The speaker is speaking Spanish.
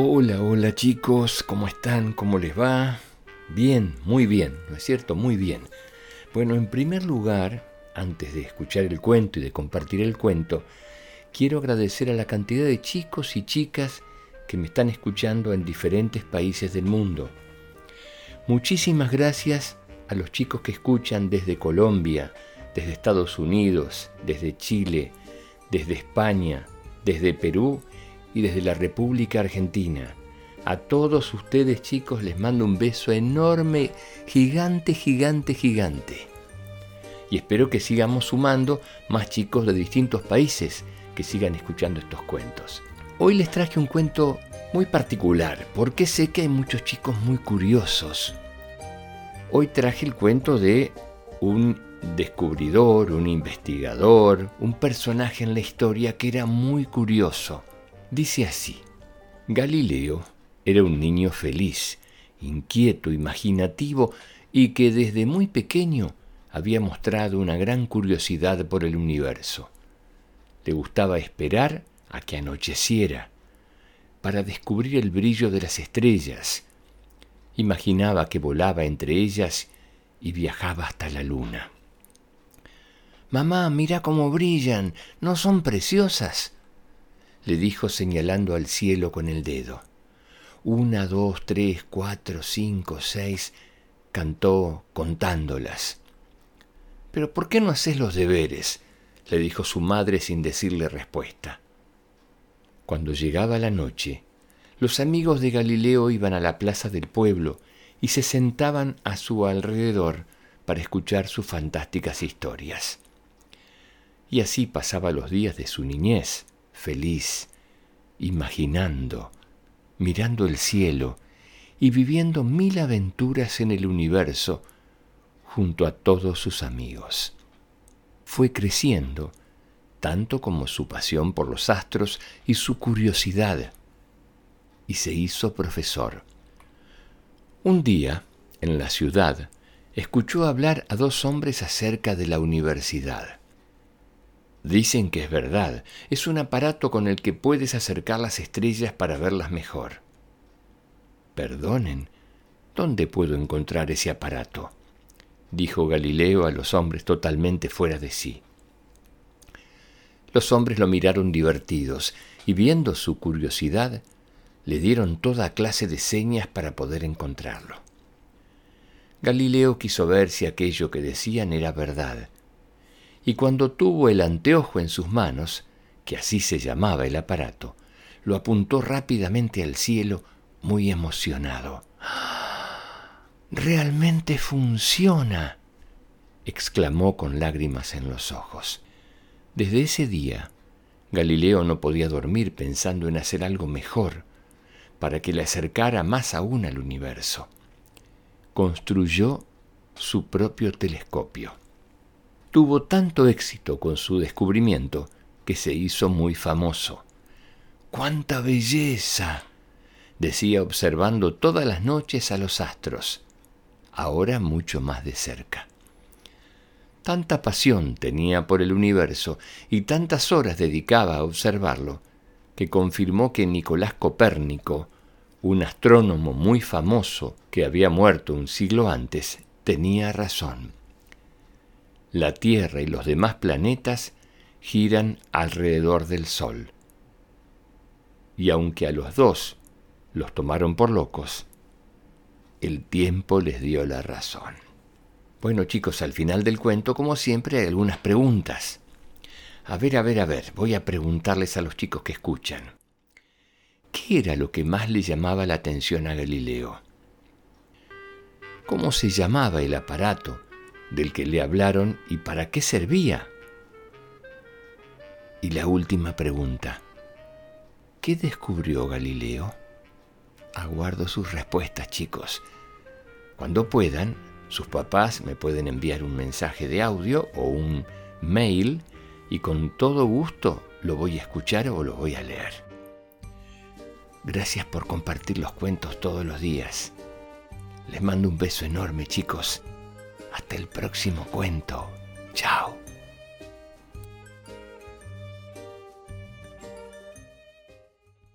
Hola, hola chicos, ¿cómo están? ¿Cómo les va? Bien, muy bien, ¿no es cierto? Muy bien. Bueno, en primer lugar, antes de escuchar el cuento y de compartir el cuento, quiero agradecer a la cantidad de chicos y chicas que me están escuchando en diferentes países del mundo. Muchísimas gracias a los chicos que escuchan desde Colombia, desde Estados Unidos, desde Chile, desde España, desde Perú y desde la República Argentina. A todos ustedes chicos les mando un beso enorme, gigante, gigante, gigante. Y espero que sigamos sumando más chicos de distintos países que sigan escuchando estos cuentos. Hoy les traje un cuento muy particular porque sé que hay muchos chicos muy curiosos. Hoy traje el cuento de un descubridor, un investigador, un personaje en la historia que era muy curioso. Dice así, Galileo era un niño feliz, inquieto, imaginativo y que desde muy pequeño había mostrado una gran curiosidad por el universo. Le gustaba esperar a que anocheciera para descubrir el brillo de las estrellas. Imaginaba que volaba entre ellas y viajaba hasta la luna. Mamá, mira cómo brillan, ¿no son preciosas? Le dijo señalando al cielo con el dedo. Una, dos, tres, cuatro, cinco, seis, cantó contándolas. Pero ¿por qué no haces los deberes? le dijo su madre sin decirle respuesta. Cuando llegaba la noche, los amigos de Galileo iban a la plaza del pueblo y se sentaban a su alrededor para escuchar sus fantásticas historias. Y así pasaba los días de su niñez, feliz, imaginando, mirando el cielo y viviendo mil aventuras en el universo junto a todos sus amigos. Fue creciendo, tanto como su pasión por los astros y su curiosidad, y se hizo profesor. Un día, en la ciudad, escuchó hablar a dos hombres acerca de la universidad. Dicen que es verdad, es un aparato con el que puedes acercar las estrellas para verlas mejor. Perdonen, ¿dónde puedo encontrar ese aparato? dijo Galileo a los hombres totalmente fuera de sí. Los hombres lo miraron divertidos y viendo su curiosidad, le dieron toda clase de señas para poder encontrarlo. Galileo quiso ver si aquello que decían era verdad, y cuando tuvo el anteojo en sus manos, que así se llamaba el aparato, lo apuntó rápidamente al cielo, muy emocionado. Realmente funciona, exclamó con lágrimas en los ojos. Desde ese día, Galileo no podía dormir pensando en hacer algo mejor para que le acercara más aún al universo. Construyó su propio telescopio. Tuvo tanto éxito con su descubrimiento que se hizo muy famoso. ¡Cuánta belleza! decía observando todas las noches a los astros ahora mucho más de cerca. Tanta pasión tenía por el universo y tantas horas dedicaba a observarlo, que confirmó que Nicolás Copérnico, un astrónomo muy famoso que había muerto un siglo antes, tenía razón. La Tierra y los demás planetas giran alrededor del Sol. Y aunque a los dos los tomaron por locos, el tiempo les dio la razón. Bueno chicos, al final del cuento, como siempre, hay algunas preguntas. A ver, a ver, a ver, voy a preguntarles a los chicos que escuchan. ¿Qué era lo que más le llamaba la atención a Galileo? ¿Cómo se llamaba el aparato del que le hablaron y para qué servía? Y la última pregunta. ¿Qué descubrió Galileo? aguardo sus respuestas, chicos. Cuando puedan, sus papás me pueden enviar un mensaje de audio o un mail y con todo gusto lo voy a escuchar o lo voy a leer. Gracias por compartir los cuentos todos los días. Les mando un beso enorme, chicos. Hasta el próximo cuento. Chao.